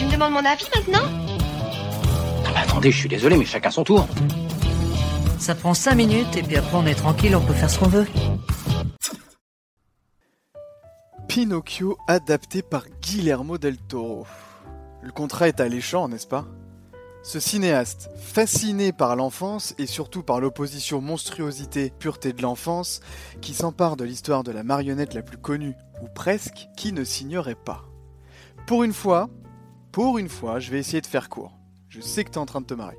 Tu me demandes mon avis maintenant Ah bah attendez, je suis désolé, mais chacun son tour. Ça prend 5 minutes et puis après on est tranquille, on peut faire ce qu'on veut. Pinocchio adapté par Guillermo del Toro. Le contrat est alléchant, n'est-ce pas? Ce cinéaste, fasciné par l'enfance et surtout par l'opposition monstruosité-pureté de l'enfance, qui s'empare de l'histoire de la marionnette la plus connue, ou presque, qui ne s'ignorait pas. Pour une fois, pour une fois, je vais essayer de faire court. Je sais que tu es en train de te marrer.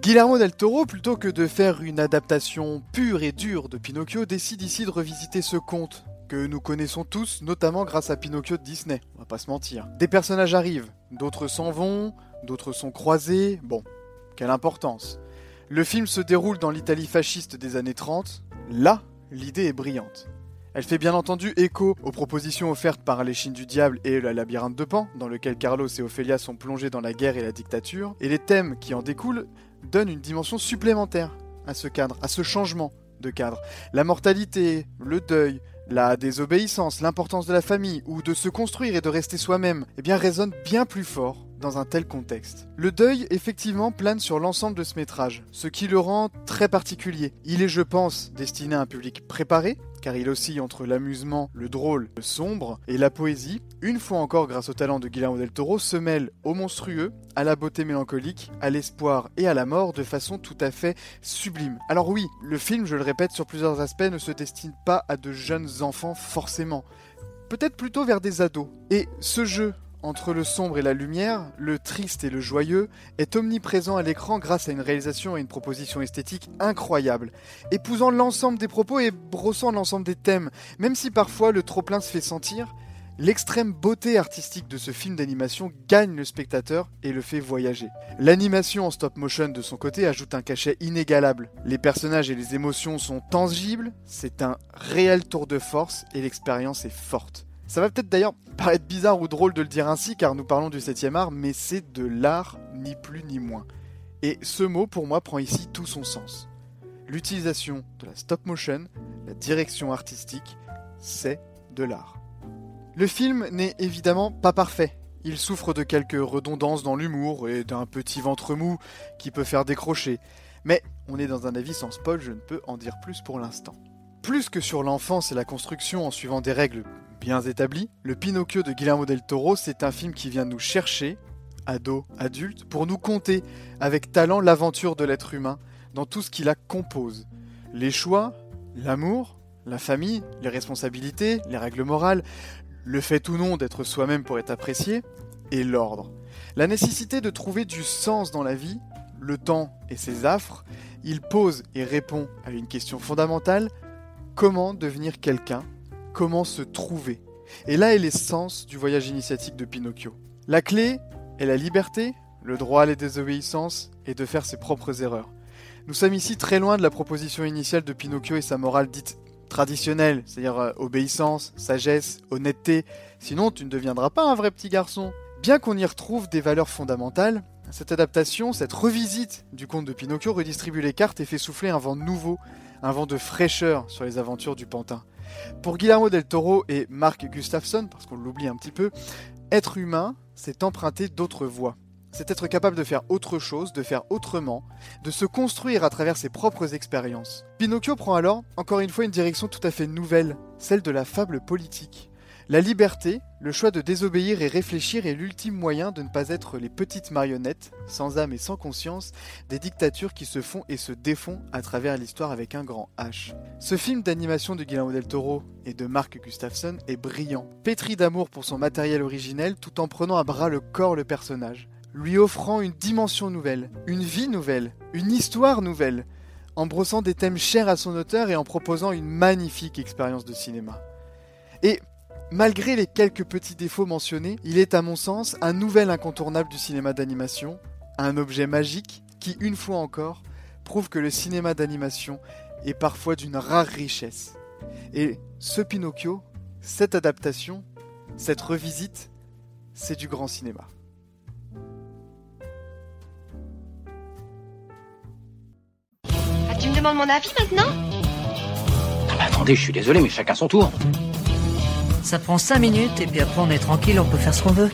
Guillermo del Toro, plutôt que de faire une adaptation pure et dure de Pinocchio, décide ici de revisiter ce conte que nous connaissons tous, notamment grâce à Pinocchio de Disney, on va pas se mentir. Des personnages arrivent, d'autres s'en vont, d'autres sont croisés, bon, quelle importance. Le film se déroule dans l'Italie fasciste des années 30, là, l'idée est brillante. Elle fait bien entendu écho aux propositions offertes par l'échine du diable et le labyrinthe de Pan, dans lequel Carlos et Ophélia sont plongés dans la guerre et la dictature, et les thèmes qui en découlent donnent une dimension supplémentaire à ce cadre, à ce changement de cadre. La mortalité, le deuil, la désobéissance, l'importance de la famille ou de se construire et de rester soi-même, eh bien résonnent bien plus fort dans un tel contexte. Le deuil, effectivement, plane sur l'ensemble de ce métrage, ce qui le rend très particulier. Il est, je pense, destiné à un public préparé, car il oscille entre l'amusement, le drôle, le sombre et la poésie. Une fois encore, grâce au talent de Guillermo del Toro, se mêle au monstrueux, à la beauté mélancolique, à l'espoir et à la mort de façon tout à fait sublime. Alors oui, le film, je le répète sur plusieurs aspects, ne se destine pas à de jeunes enfants forcément. Peut-être plutôt vers des ados. Et ce jeu entre le sombre et la lumière, le triste et le joyeux, est omniprésent à l'écran grâce à une réalisation et une proposition esthétique incroyables, épousant l'ensemble des propos et brossant l'ensemble des thèmes, même si parfois le trop-plein se fait sentir, L'extrême beauté artistique de ce film d'animation gagne le spectateur et le fait voyager. L'animation en stop motion de son côté ajoute un cachet inégalable. Les personnages et les émotions sont tangibles, c'est un réel tour de force et l'expérience est forte. Ça va peut-être d'ailleurs paraître bizarre ou drôle de le dire ainsi car nous parlons du 7 art, mais c'est de l'art ni plus ni moins. Et ce mot pour moi prend ici tout son sens. L'utilisation de la stop motion, la direction artistique, c'est de l'art. Le film n'est évidemment pas parfait. Il souffre de quelques redondances dans l'humour et d'un petit ventre mou qui peut faire décrocher. Mais on est dans un avis sans spoil, je ne peux en dire plus pour l'instant. Plus que sur l'enfance et la construction en suivant des règles bien établies, le Pinocchio de Guillermo del Toro, c'est un film qui vient nous chercher, ados, adultes, pour nous conter avec talent l'aventure de l'être humain dans tout ce qui la compose. Les choix, l'amour, la famille, les responsabilités, les règles morales, le fait ou non d'être soi-même pour être apprécié, et l'ordre. La nécessité de trouver du sens dans la vie, le temps et ses affres, il pose et répond à une question fondamentale, comment devenir quelqu'un? Comment se trouver Et là est l'essence du voyage initiatique de Pinocchio. La clé est la liberté, le droit à la désobéissance et de faire ses propres erreurs. Nous sommes ici très loin de la proposition initiale de Pinocchio et sa morale dite traditionnelle, c'est-à-dire euh, obéissance, sagesse, honnêteté, sinon tu ne deviendras pas un vrai petit garçon. Bien qu'on y retrouve des valeurs fondamentales, cette adaptation, cette revisite du conte de Pinocchio redistribue les cartes et fait souffler un vent nouveau, un vent de fraîcheur sur les aventures du pantin. Pour Guillermo del Toro et Mark Gustafsson, parce qu'on l'oublie un petit peu, être humain, c'est emprunter d'autres voies. C'est être capable de faire autre chose, de faire autrement, de se construire à travers ses propres expériences. Pinocchio prend alors, encore une fois, une direction tout à fait nouvelle, celle de la fable politique. La liberté, le choix de désobéir et réfléchir est l'ultime moyen de ne pas être les petites marionnettes, sans âme et sans conscience, des dictatures qui se font et se défont à travers l'histoire avec un grand H. Ce film d'animation de Guillermo del Toro et de Mark Gustafsson est brillant, pétri d'amour pour son matériel originel tout en prenant à bras le corps le personnage, lui offrant une dimension nouvelle, une vie nouvelle, une histoire nouvelle, en brossant des thèmes chers à son auteur et en proposant une magnifique expérience de cinéma. Et Malgré les quelques petits défauts mentionnés, il est à mon sens un nouvel incontournable du cinéma d'animation, un objet magique qui, une fois encore, prouve que le cinéma d'animation est parfois d'une rare richesse. Et ce Pinocchio, cette adaptation, cette revisite, c'est du grand cinéma. Ah, tu me demandes mon avis maintenant? Ah bah attendez, je suis désolé, mais chacun son tour. Ça prend 5 minutes et puis après on est tranquille, on peut faire ce qu'on veut.